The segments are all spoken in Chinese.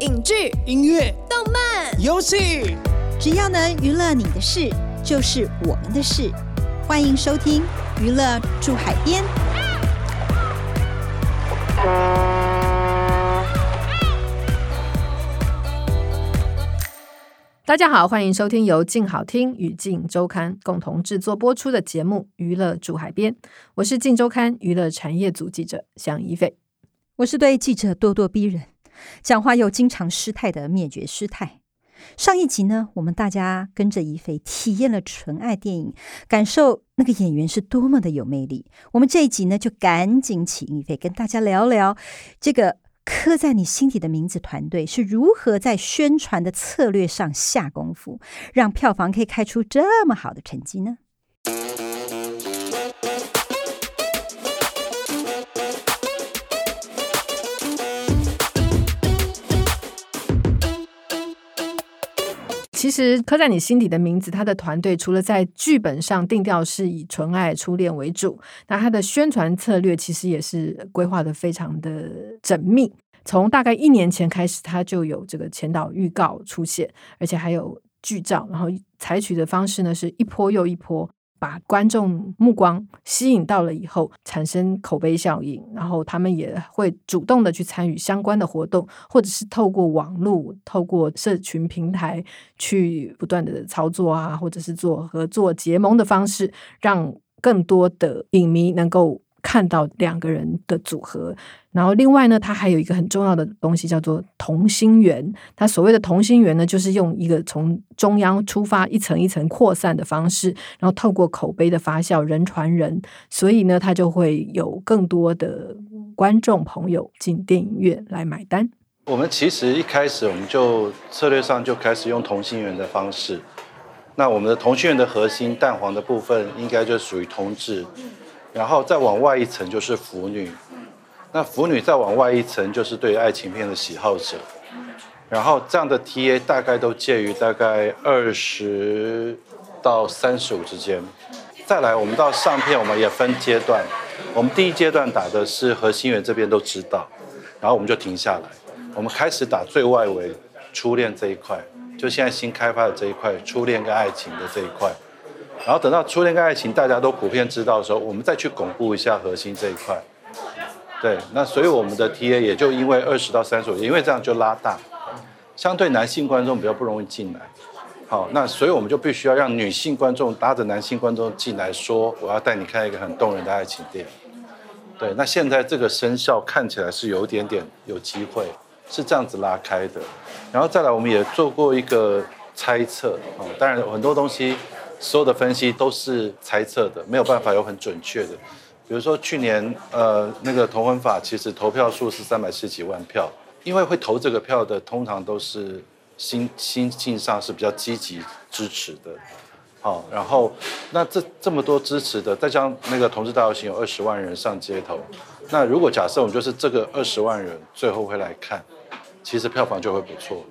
影剧、音乐、动漫、游戏，只要能娱乐你的事，就是我们的事。欢迎收听《娱乐住海边》。大家好，欢迎收听由静好听与静周刊共同制作播出的节目《娱乐住海边》。我是静周刊娱乐产业组记者向一菲，我是对记者咄咄逼人，讲话又经常失态的灭绝师太。上一集呢，我们大家跟着一菲体验了纯爱电影，感受那个演员是多么的有魅力。我们这一集呢，就赶紧请一菲跟大家聊聊这个。刻在你心底的名字团队是如何在宣传的策略上下功夫，让票房可以开出这么好的成绩呢？其实刻在你心底的名字，他的团队除了在剧本上定调是以纯爱初恋为主，那他的宣传策略其实也是规划的非常的缜密。从大概一年前开始，他就有这个前导预告出现，而且还有剧照，然后采取的方式呢是一波又一波。把观众目光吸引到了以后，产生口碑效应，然后他们也会主动的去参与相关的活动，或者是透过网络、透过社群平台去不断的操作啊，或者是做合作结盟的方式，让更多的影迷能够。看到两个人的组合，然后另外呢，它还有一个很重要的东西叫做同心圆。它所谓的同心圆呢，就是用一个从中央出发，一层一层扩散的方式，然后透过口碑的发酵，人传人，所以呢，它就会有更多的观众朋友进电影院来买单。我们其实一开始我们就策略上就开始用同心圆的方式。那我们的同心圆的核心蛋黄的部分，应该就属于同志。然后再往外一层就是腐女，那腐女再往外一层就是对爱情片的喜好者，然后这样的 TA 大概都介于大概二十到三十五之间。再来，我们到上片我们也分阶段，我们第一阶段打的是核心圆这边都知道，然后我们就停下来，我们开始打最外围初恋这一块，就现在新开发的这一块初恋跟爱情的这一块。然后等到初恋跟爱情大家都普遍知道的时候，我们再去巩固一下核心这一块。对，那所以我们的 TA 也就因为二十到三十五，因为这样就拉大，相对男性观众比较不容易进来。好，那所以我们就必须要让女性观众搭着男性观众进来说，我要带你看一个很动人的爱情电影。对，那现在这个生效看起来是有一点点有机会，是这样子拉开的。然后再来，我们也做过一个猜测，啊，当然很多东西。所有的分析都是猜测的，没有办法有很准确的。比如说去年，呃，那个同婚法其实投票数是三百十几万票，因为会投这个票的通常都是心心境上是比较积极支持的。好，然后那这这么多支持的，再加那个同志大游行有二十万人上街头，那如果假设我们就是这个二十万人最后会来看，其实票房就会不错。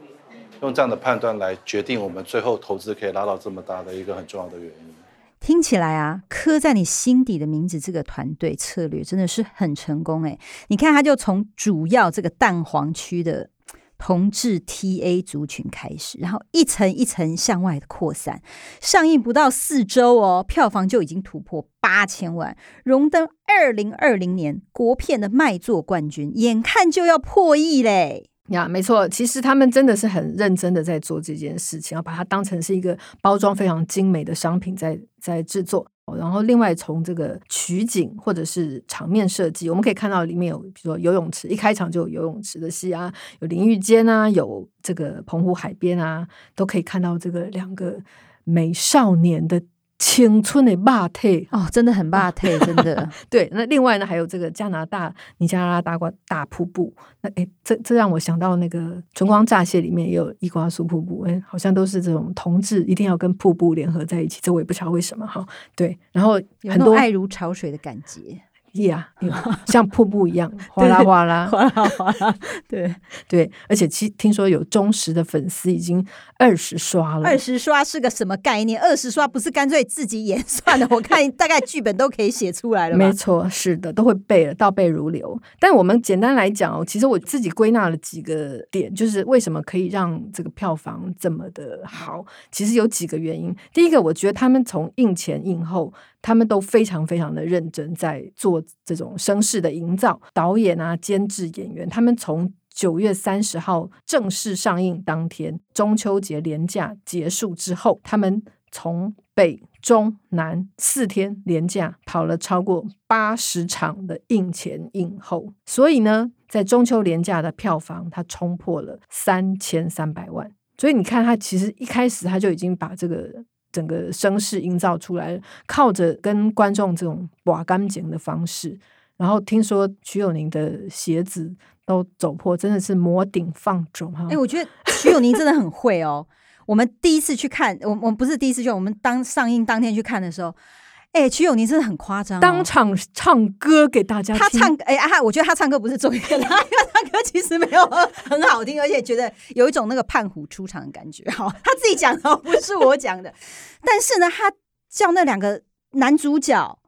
用这样的判断来决定我们最后投资可以拉到这么大的一个很重要的原因。听起来啊，刻在你心底的名字这个团队策略真的是很成功诶。你看，他就从主要这个蛋黄区的同志 TA 族群开始，然后一层一层向外的扩散。上映不到四周哦，票房就已经突破八千万，荣登二零二零年国片的卖座冠军，眼看就要破亿嘞。呀，没错，其实他们真的是很认真的在做这件事情，要把它当成是一个包装非常精美的商品在在制作。然后，另外从这个取景或者是场面设计，我们可以看到里面有，比如说游泳池，一开场就有游泳池的戏啊，有淋浴间啊，有这个澎湖海边啊，都可以看到这个两个美少年的。青春的霸体哦，真的很霸体，真的。对，那另外呢，还有这个加拿大尼加拉大瓜大瀑布。那哎，这这让我想到那个《春光乍泄》里面也有伊瓜苏瀑布，哎，好像都是这种同志一定要跟瀑布联合在一起。这我也不知道为什么哈。对，然后很多爱如潮水的感觉。呀，yeah, 像瀑布一样哗啦哗啦，哗啦哗啦，对对，而且其听说有忠实的粉丝已经二十刷了。二十刷是个什么概念？二十刷不是干脆自己演 算了？我看大概剧本都可以写出来了。没错，是的，都会背了，倒背如流。但我们简单来讲哦，其实我自己归纳了几个点，就是为什么可以让这个票房这么的好？其实有几个原因。第一个，我觉得他们从映前映后。他们都非常非常的认真，在做这种声势的营造。导演啊、监制、演员，他们从九月三十号正式上映当天，中秋节连假结束之后，他们从北、中、南四天连假跑了超过八十场的映前映后。所以呢，在中秋连假的票房，它冲破了三千三百万。所以你看，他其实一开始他就已经把这个。整个声势营造出来，靠着跟观众这种拔干净的方式，然后听说徐友宁的鞋子都走破，真的是摩顶放肿哈！哎、我觉得徐友宁真的很会哦。我们第一次去看，我我们不是第一次去，我们当上映当天去看的时候。哎、欸，曲友宁真的很夸张、哦，当场唱歌给大家听。他唱，哎、欸、啊，我觉得他唱歌不是重点，因为他唱歌其实没有很好听，而且觉得有一种那个胖虎出场的感觉。好，他自己讲的，不是我讲的。但是呢，他叫那两个男主角。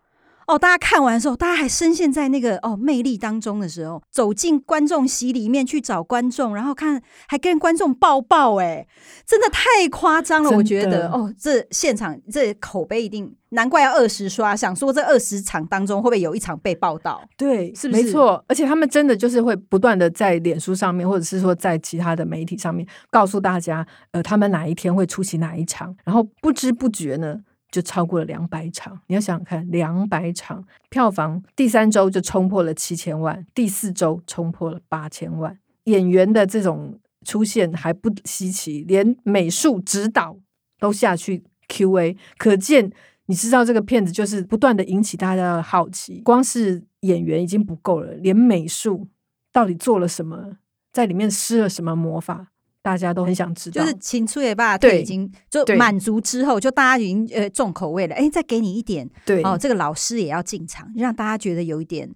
哦，大家看完的时候，大家还深陷在那个哦魅力当中的时候，走进观众席里面去找观众，然后看还跟观众抱抱，哎，真的太夸张了，我觉得哦，这现场这口碑一定难怪要二十刷，想说这二十场当中会不会有一场被报道？对，是不是？没错，而且他们真的就是会不断的在脸书上面，或者是说在其他的媒体上面告诉大家，呃，他们哪一天会出席哪一场，然后不知不觉呢。就超过了两百场，你要想想看，两百场票房，第三周就冲破了七千万，第四周冲破了八千万。演员的这种出现还不稀奇，连美术指导都下去 QA，可见你知道这个片子就是不断的引起大家的好奇。光是演员已经不够了，连美术到底做了什么，在里面施了什么魔法？大家都很想知道，就是请出也罢，对，已经就满足之后，就大家已经呃重口味了。哎，再给你一点，对哦，这个老师也要进场，让大家觉得有一点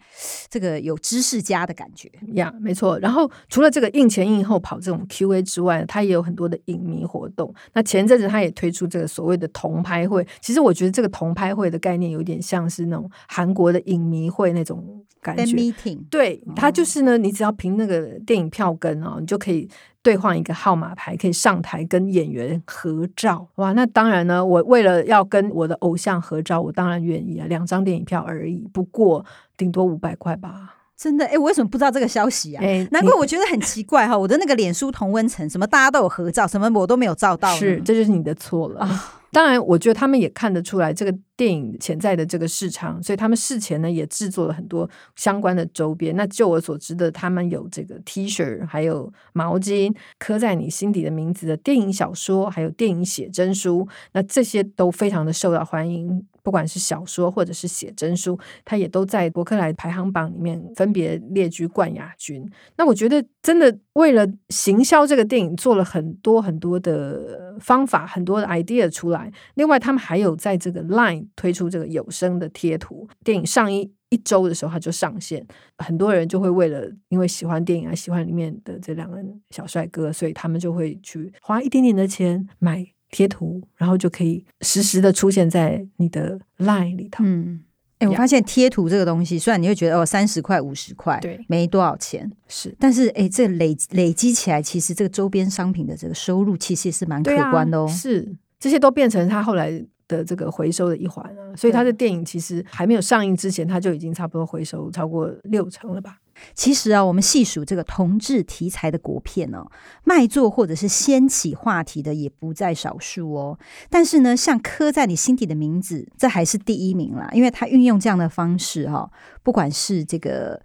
这个有知识家的感觉呀，没错。然后除了这个印前印后跑这种 Q A 之外，他也有很多的影迷活动。那前阵子他也推出这个所谓的同拍会，其实我觉得这个同拍会的概念有点像是那种韩国的影迷会那种感觉。meeting，对，他就是呢，你只要凭那个电影票根啊，你就可以。兑换一个号码牌，可以上台跟演员合照。哇，那当然呢，我为了要跟我的偶像合照，我当然愿意啊，两张电影票而已，不过顶多五百块吧。真的？哎，我为什么不知道这个消息啊？哎，难怪我觉得很奇怪哈，我的那个脸书同温层，什么大家都有合照，什么我都没有照到，是，这就是你的错了。啊当然，我觉得他们也看得出来这个电影潜在的这个市场，所以他们事前呢也制作了很多相关的周边。那就我所知的，他们有这个 T 恤，还有毛巾，刻在你心底的名字的电影小说，还有电影写真书，那这些都非常的受到欢迎。不管是小说或者是写真书，它也都在博客来排行榜里面分别列居冠亚军。那我觉得真的为了行销这个电影，做了很多很多的方法，很多的 idea 出来。另外，他们还有在这个 Line 推出这个有声的贴图。电影上映一周的时候，它就上线，很多人就会为了因为喜欢电影啊，喜欢里面的这两个小帅哥，所以他们就会去花一点点的钱买。贴图，然后就可以实时的出现在你的 Line 里头。嗯，哎，我发现贴图这个东西，虽然你会觉得哦，三十块、五十块，对，没多少钱，是，但是哎，这累累积起来，其实这个周边商品的这个收入，其实也是蛮可观的哦。是，这些都变成他后来的这个回收的一环啊。所以他的电影其实还没有上映之前，他就已经差不多回收超过六成了吧。其实啊，我们细数这个同志题材的国片哦，卖座或者是掀起话题的也不在少数哦。但是呢，像刻在你心底的名字，这还是第一名啦，因为他运用这样的方式哈，不管是这个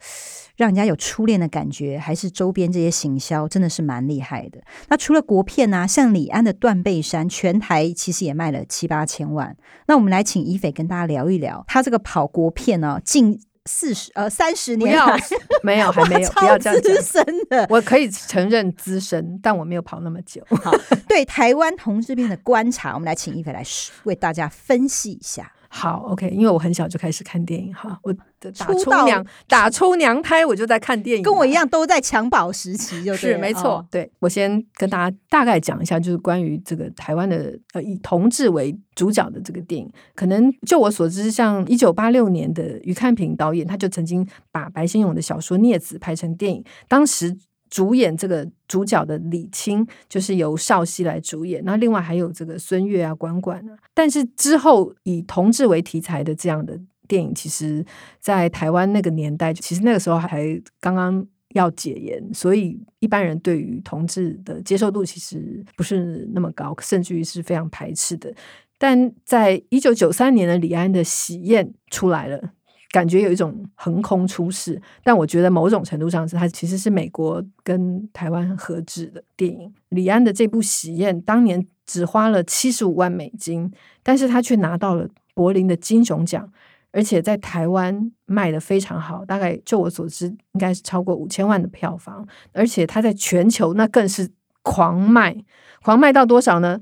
让人家有初恋的感觉，还是周边这些行销，真的是蛮厉害的。那除了国片啊，像李安的《断背山》，全台其实也卖了七八千万。那我们来请宜斐跟大家聊一聊，他这个跑国片呢，近。四十呃三十年要没有 还没有不要这样资深的，我可以承认资深，但我没有跑那么久。好，对台湾同志病的观察，我们来请一菲来为大家分析一下。好，OK，因为我很小就开始看电影哈，我打出娘打出娘胎，我就在看电影，跟我一样都在襁褓时期就，就是没错。哦、对，我先跟大家大概讲一下，就是关于这个台湾的呃以同志为主角的这个电影。可能就我所知，像一九八六年的余看平导演，他就曾经把白先勇的小说《孽子》拍成电影，当时。主演这个主角的李青就是由少熙来主演，那另外还有这个孙越啊、管管啊。但是之后以同志为题材的这样的电影，其实，在台湾那个年代，其实那个时候还刚刚要解严，所以一般人对于同志的接受度其实不是那么高，甚至于是非常排斥的。但在一九九三年的李安的《喜宴》出来了。感觉有一种横空出世，但我觉得某种程度上是它其实是美国跟台湾合制的电影。李安的这部《喜宴》当年只花了七十五万美金，但是他却拿到了柏林的金熊奖，而且在台湾卖的非常好，大概就我所知应该是超过五千万的票房，而且他在全球那更是狂卖，狂卖到多少呢？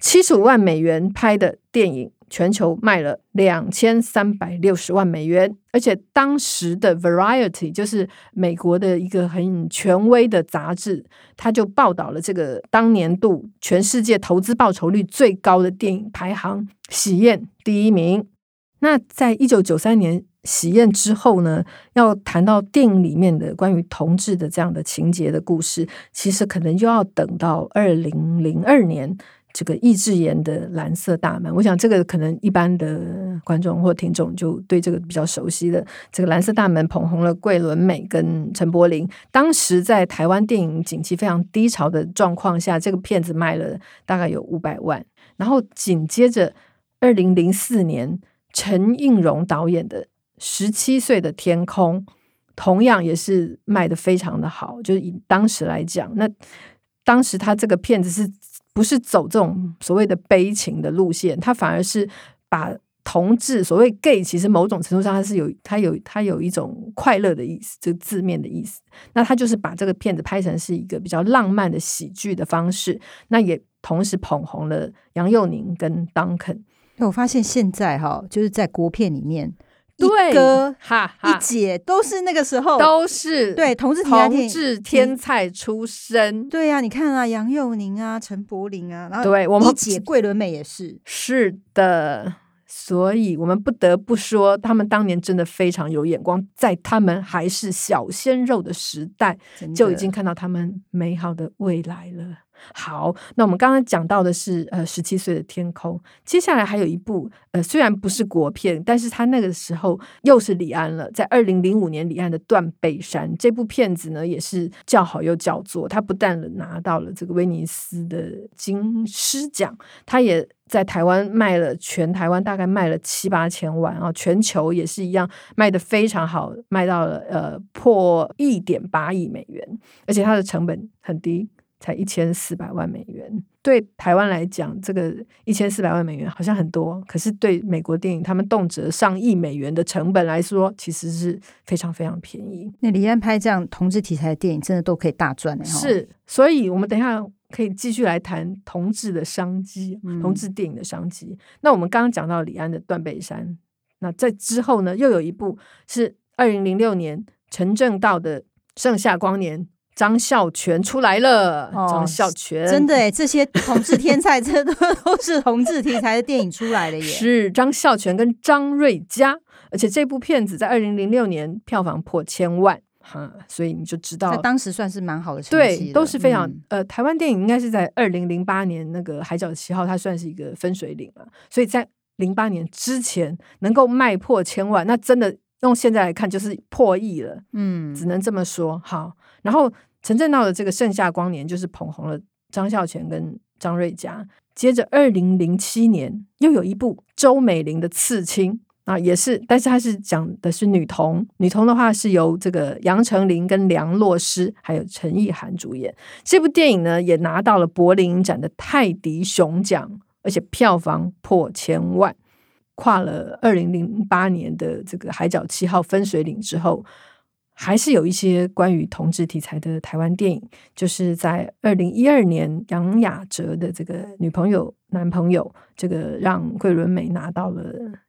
七十五万美元拍的电影。全球卖了两千三百六十万美元，而且当时的 Variety 就是美国的一个很权威的杂志，他就报道了这个当年度全世界投资报酬率最高的电影排行，《喜宴》第一名。那在一九九三年《喜宴》之后呢，要谈到电影里面的关于同志的这样的情节的故事，其实可能就要等到二零零二年。这个易智言的《蓝色大门》，我想这个可能一般的观众或听众就对这个比较熟悉的。这个《蓝色大门》捧红了桂纶镁跟陈柏霖。当时在台湾电影景气非常低潮的状况下，这个片子卖了大概有五百万。然后紧接着，二零零四年陈映蓉导演的《十七岁的天空》，同样也是卖得非常的好。就是以当时来讲，那当时他这个片子是。不是走这种所谓的悲情的路线，他反而是把同志所谓 gay，其实某种程度上他是有他有他有一种快乐的意思，这个字面的意思。那他就是把这个片子拍成是一个比较浪漫的喜剧的方式，那也同时捧红了杨佑宁跟 Duncan。那我发现现在哈，就是在国片里面。对，一哥哈哈一姐都是那个时候，都是对同志同志天才出身。对呀、啊，你看啊，杨佑宁啊，陈柏霖啊，然后对我们一姐桂纶镁也是，是的，所以我们不得不说，他们当年真的非常有眼光，在他们还是小鲜肉的时代，就已经看到他们美好的未来了。好，那我们刚刚讲到的是呃十七岁的天空，接下来还有一部呃虽然不是国片，但是他那个时候又是李安了，在二零零五年李安的《断背山》这部片子呢也是叫好又叫座，他不但拿到了这个威尼斯的金狮奖，他也在台湾卖了全台湾大概卖了七八千万啊，全球也是一样卖得非常好，卖到了呃破一点八亿美元，而且它的成本很低。才一千四百万美元，对台湾来讲，这个一千四百万美元好像很多，可是对美国电影，他们动辄上亿美元的成本来说，其实是非常非常便宜。那李安拍这样同志题材的电影，真的都可以大赚的。是，所以我们等一下可以继续来谈同志的商机，同志电影的商机。嗯、那我们刚刚讲到李安的《断背山》，那在之后呢，又有一部是二零零六年陈正道的《盛夏光年》。张孝全出来了，哦、张孝全真的哎，这些同志天才，这都都是同志题材的电影出来的耶。是张孝全跟张瑞佳，而且这部片子在二零零六年票房破千万，哈，所以你就知道在当时算是蛮好的成绩，对，都是非常、嗯、呃，台湾电影应该是在二零零八年那个《海角七号》，它算是一个分水岭了，所以在零八年之前能够卖破千万，那真的。用现在来看，就是破亿了，嗯，只能这么说。好，然后陈正道的这个《盛夏光年》就是捧红了张孝全跟张瑞佳。接着，二零零七年又有一部周美玲的《刺青》啊，也是，但是它是讲的是女童，女童的话是由这个杨丞琳跟梁洛施还有陈意涵主演。这部电影呢，也拿到了柏林影展的泰迪熊奖，而且票房破千万。跨了二零零八年的这个《海角七号》分水岭之后，还是有一些关于同志题材的台湾电影。就是在二零一二年，杨雅喆的这个女朋友男朋友，这个让桂纶镁拿到了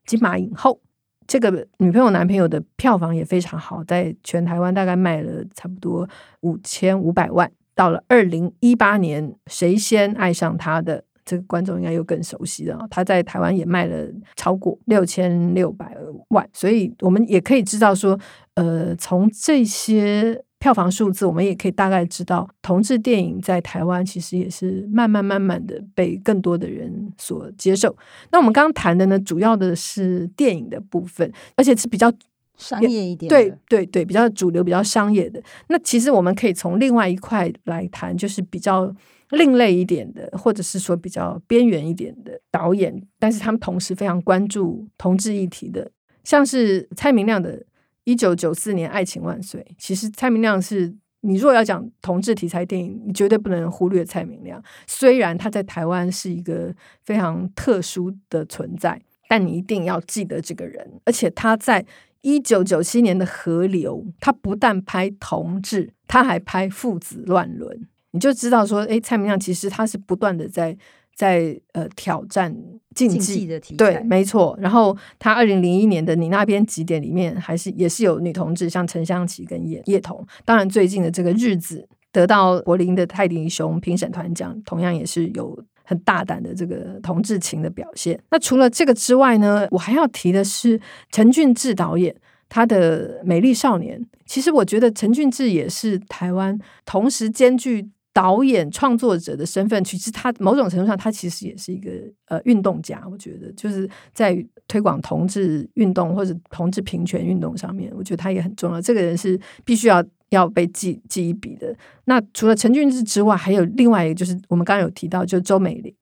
金马影后。这个女朋友男朋友的票房也非常好，在全台湾大概卖了差不多五千五百万。到了二零一八年，谁先爱上他的这个观众应该又更熟悉了。他在台湾也卖了超过六千六百万，所以我们也可以知道说，呃，从这些票房数字，我们也可以大概知道，同志电影在台湾其实也是慢慢慢慢的被更多的人所接受。那我们刚刚谈的呢，主要的是电影的部分，而且是比较。商业一点，对对对，比较主流、比较商业的。那其实我们可以从另外一块来谈，就是比较另类一点的，或者是说比较边缘一点的导演，但是他们同时非常关注同志议题的，像是蔡明亮的《一九九四年爱情万岁》。其实蔡明亮是你如果要讲同志题材电影，你绝对不能忽略蔡明亮。虽然他在台湾是一个非常特殊的存在，但你一定要记得这个人，而且他在。一九九七年的《河流》，他不但拍同志，他还拍父子乱伦，你就知道说，哎，蔡明亮其实他是不断的在在呃挑战禁忌，的题材，对，没错。然后他二零零一年的《你那边几点》里面，还是也是有女同志，像陈香琪跟叶叶童。当然，最近的这个日子得到柏林的泰迪熊评审团奖，同样也是有。很大胆的这个同志情的表现。那除了这个之外呢，我还要提的是陈俊志导演他的《美丽少年》。其实我觉得陈俊志也是台湾同时兼具导演创作者的身份。其实他某种程度上，他其实也是一个呃运动家。我觉得就是在推广同志运动或者同志平权运动上面，我觉得他也很重要。这个人是必须要。要被记记一笔的。那除了陈俊志之外，还有另外一个，就是我们刚刚有提到，就是周美玲。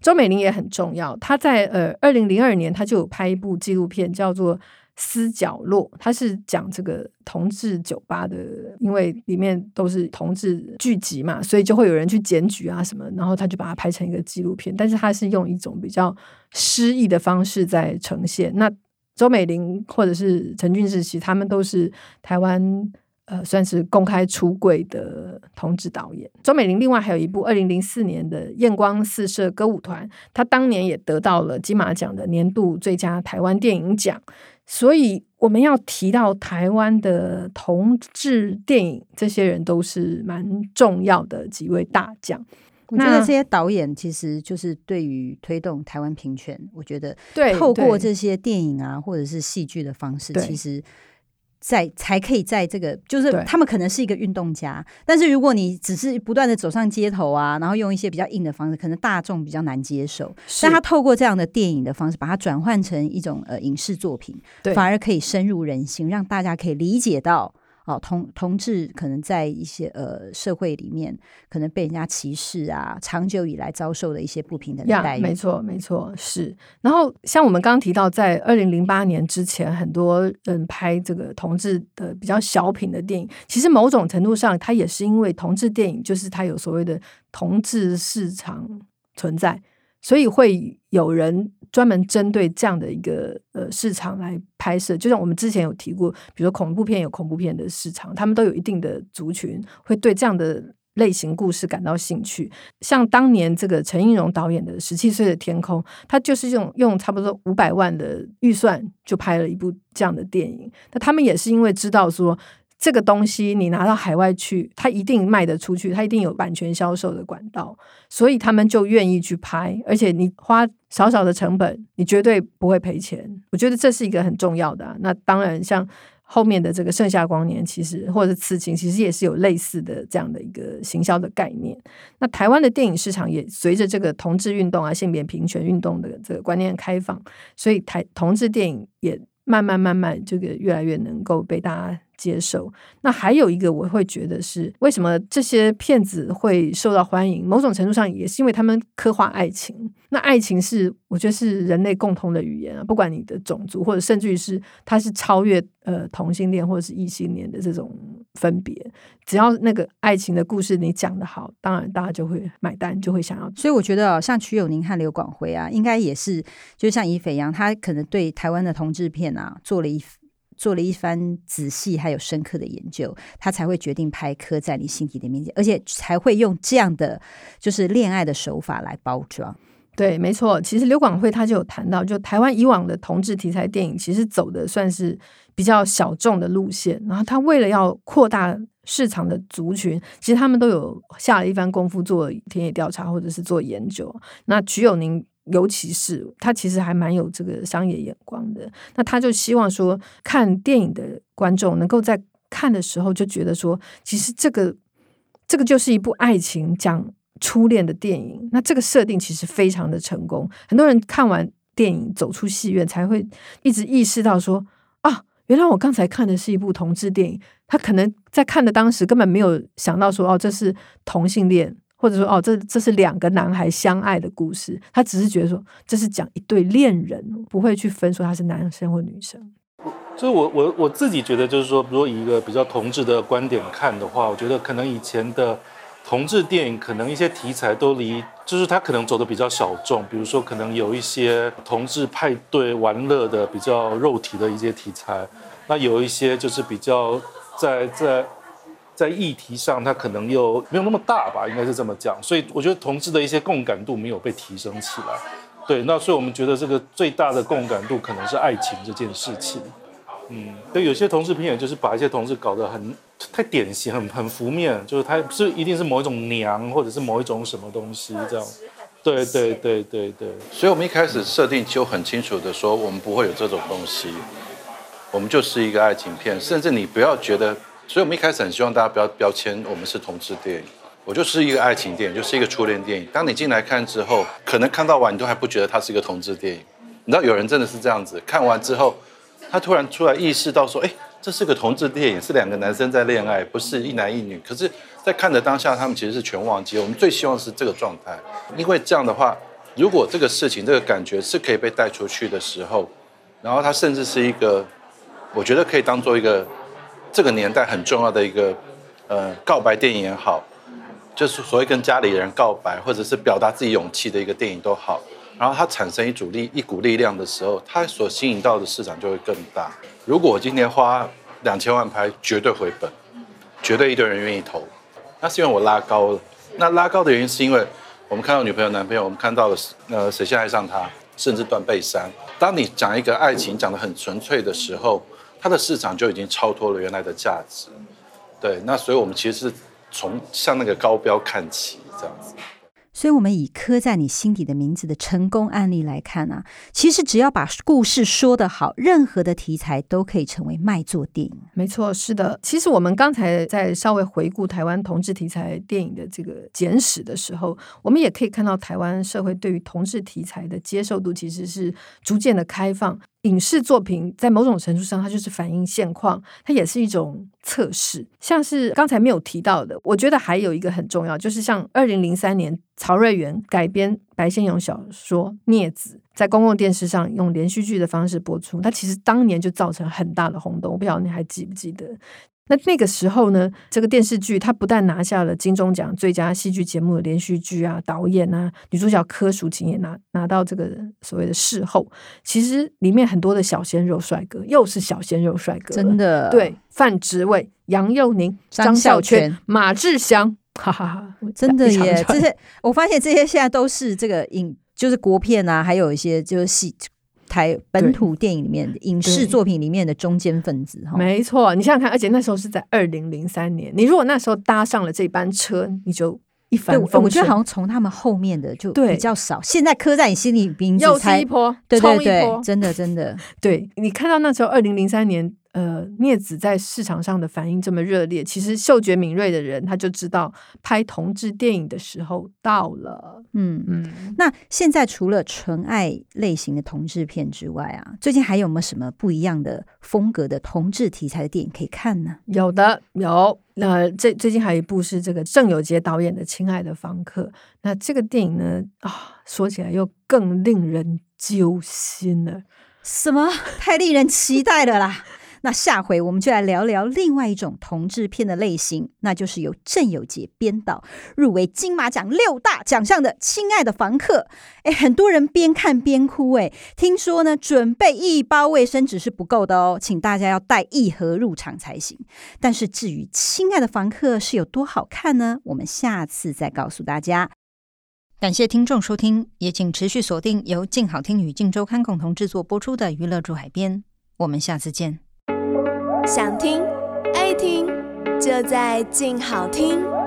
周美玲也很重要。她在呃二零零二年，她就有拍一部纪录片，叫做《私角落》，他是讲这个同志酒吧的，因为里面都是同志聚集嘛，所以就会有人去检举啊什么，然后他就把它拍成一个纪录片。但是他是用一种比较诗意的方式在呈现。那周美玲或者是陈俊志，其实他们都是台湾。呃，算是公开出柜的同志导演周美玲。另外还有一部二零零四年的《艳光四射歌舞团》，她当年也得到了金马奖的年度最佳台湾电影奖。所以我们要提到台湾的同志电影，这些人都是蛮重要的几位大将。我觉得这些导演其实就是对于推动台湾平权，我觉得透过这些电影啊，或者是戏剧的方式，其实。在才可以在这个，就是他们可能是一个运动家，但是如果你只是不断的走上街头啊，然后用一些比较硬的方式，可能大众比较难接受。但他透过这样的电影的方式，把它转换成一种呃影视作品，反而可以深入人心，让大家可以理解到。哦，同同志可能在一些呃社会里面，可能被人家歧视啊，长久以来遭受的一些不平等的待遇。没错，没错，是。然后像我们刚刚提到，在二零零八年之前，很多人拍这个同志的比较小品的电影，其实某种程度上，它也是因为同志电影就是它有所谓的同志市场存在，所以会有人。专门针对这样的一个呃市场来拍摄，就像我们之前有提过，比如说恐怖片有恐怖片的市场，他们都有一定的族群会对这样的类型故事感到兴趣。像当年这个陈映蓉导演的《十七岁的天空》，他就是用用差不多五百万的预算就拍了一部这样的电影。那他们也是因为知道说。这个东西你拿到海外去，它一定卖得出去，它一定有版权销售的管道，所以他们就愿意去拍，而且你花少少的成本，你绝对不会赔钱。我觉得这是一个很重要的。那当然，像后面的这个《盛夏光年》，其实或者是《刺青》，其实也是有类似的这样的一个行销的概念。那台湾的电影市场也随着这个同志运动啊、性别平权运动的这个观念开放，所以台同志电影也慢慢慢慢这个越来越能够被大家。接受。那还有一个，我会觉得是为什么这些骗子会受到欢迎？某种程度上也是因为他们刻画爱情。那爱情是我觉得是人类共同的语言啊，不管你的种族，或者甚至于是它是超越呃同性恋或者是异性恋的这种分别。只要那个爱情的故事你讲得好，当然大家就会买单，就会想要。所以我觉得像曲友宁和刘广辉啊，应该也是就像尹斐扬，他可能对台湾的同志片啊做了一。做了一番仔细还有深刻的研究，他才会决定拍《刻在你心底的名字》，而且才会用这样的就是恋爱的手法来包装。对，没错。其实刘广辉他就有谈到，就台湾以往的同志题材电影，其实走的算是比较小众的路线。然后他为了要扩大市场的族群，其实他们都有下了一番功夫做田野调查或者是做研究。那瞿友宁尤其是他其实还蛮有这个商业眼光的。那他就希望说，看电影的观众能够在看的时候就觉得说，其实这个这个就是一部爱情讲。初恋的电影，那这个设定其实非常的成功。很多人看完电影走出戏院，才会一直意识到说：啊，原来我刚才看的是一部同志电影。他可能在看的当时根本没有想到说：哦，这是同性恋，或者说哦，这这是两个男孩相爱的故事。他只是觉得说，这是讲一对恋人，不会去分说他是男生或女生。所以我我我自己觉得，就是说，如果以一个比较同志的观点看的话，我觉得可能以前的。同志电影可能一些题材都离，就是他可能走的比较小众，比如说可能有一些同志派对玩乐的比较肉体的一些题材，那有一些就是比较在在在议题上，他可能又没有那么大吧，应该是这么讲。所以我觉得同志的一些共感度没有被提升起来。对，那所以我们觉得这个最大的共感度可能是爱情这件事情。嗯，对，有些同志片也就是把一些同志搞得很。太典型，很很浮面，就是他是一定是某一种娘，或者是某一种什么东西这样。对对对对对。所以我们一开始设定就很清楚的说，我们不会有这种东西，我们就是一个爱情片。甚至你不要觉得，所以我们一开始很希望大家不要标签我们是同志电影，我就是一个爱情电影，就是一个初恋电影。当你进来看之后，可能看到完你都还不觉得它是一个同志电影。你知道有人真的是这样子，看完之后，他突然出来意识到说，哎。这是个同志电影，是两个男生在恋爱，不是一男一女。可是，在看的当下，他们其实是全忘记。我们最希望是这个状态，因为这样的话，如果这个事情、这个感觉是可以被带出去的时候，然后它甚至是一个，我觉得可以当做一个这个年代很重要的一个呃告白电影也好，就是所谓跟家里人告白，或者是表达自己勇气的一个电影都好。然后它产生一组力、一股力量的时候，它所吸引到的市场就会更大。如果我今天花两千万拍，绝对回本，绝对一堆人愿意投。那是因为我拉高了。那拉高的原因是因为我们看到女朋友、男朋友，我们看到了呃谁先爱上他，甚至断背山。当你讲一个爱情讲得很纯粹的时候，它的市场就已经超脱了原来的价值。对，那所以我们其实是从向那个高标看齐，这样子。所以，我们以刻在你心底的名字的成功案例来看啊，其实只要把故事说得好，任何的题材都可以成为卖座电影。没错，是的。其实我们刚才在稍微回顾台湾同志题材电影的这个简史的时候，我们也可以看到台湾社会对于同志题材的接受度其实是逐渐的开放。影视作品在某种程度上，它就是反映现况，它也是一种测试。像是刚才没有提到的，我觉得还有一个很重要，就是像二零零三年曹瑞元改编白先勇小说《孽子》，在公共电视上用连续剧的方式播出，它其实当年就造成很大的轰动。我不晓得你还记不记得？那那个时候呢，这个电视剧它不但拿下了金钟奖最佳戏剧节目的连续剧啊，导演啊，女主角柯淑琴也拿拿到这个所谓的视后。其实里面很多的小鲜肉帅哥，又是小鲜肉帅哥，真的对。范植伟、杨佑宁、张孝全、马志祥，哈哈哈，真的耶！这些我发现这些现在都是这个影，就是国片啊，还有一些就是戏。台本土电影里面的影视作品里面的中间分子，哈，没错。你想想看，而且那时候是在二零零三年，你如果那时候搭上了这班车，你就一帆风顺。我觉得好像从他们后面的就比较少。现在刻在你心里名字又是一波，对对对，真的真的。对，你看到那时候二零零三年。呃，镊子在市场上的反应这么热烈，其实嗅觉敏锐的人他就知道拍同志电影的时候到了。嗯嗯。那现在除了纯爱类型的同志片之外啊，最近还有没有什么不一样的风格的同志题材的电影可以看呢？有的，有。那最最近还有一部是这个郑有杰导演的《亲爱的房客》。那这个电影呢，啊，说起来又更令人揪心了。什么？太令人期待了啦！那下回我们就来聊聊另外一种同志片的类型，那就是由郑有杰编导、入围金马奖六大奖项的《亲爱的房客》。哎，很多人边看边哭。哎，听说呢，准备一包卫生纸是不够的哦，请大家要带一盒入场才行。但是至于《亲爱的房客》是有多好看呢？我们下次再告诉大家。感谢听众收听，也请持续锁定由静好听与静周刊共同制作播出的《娱乐驻海边》，我们下次见。想听爱听，就在静好听。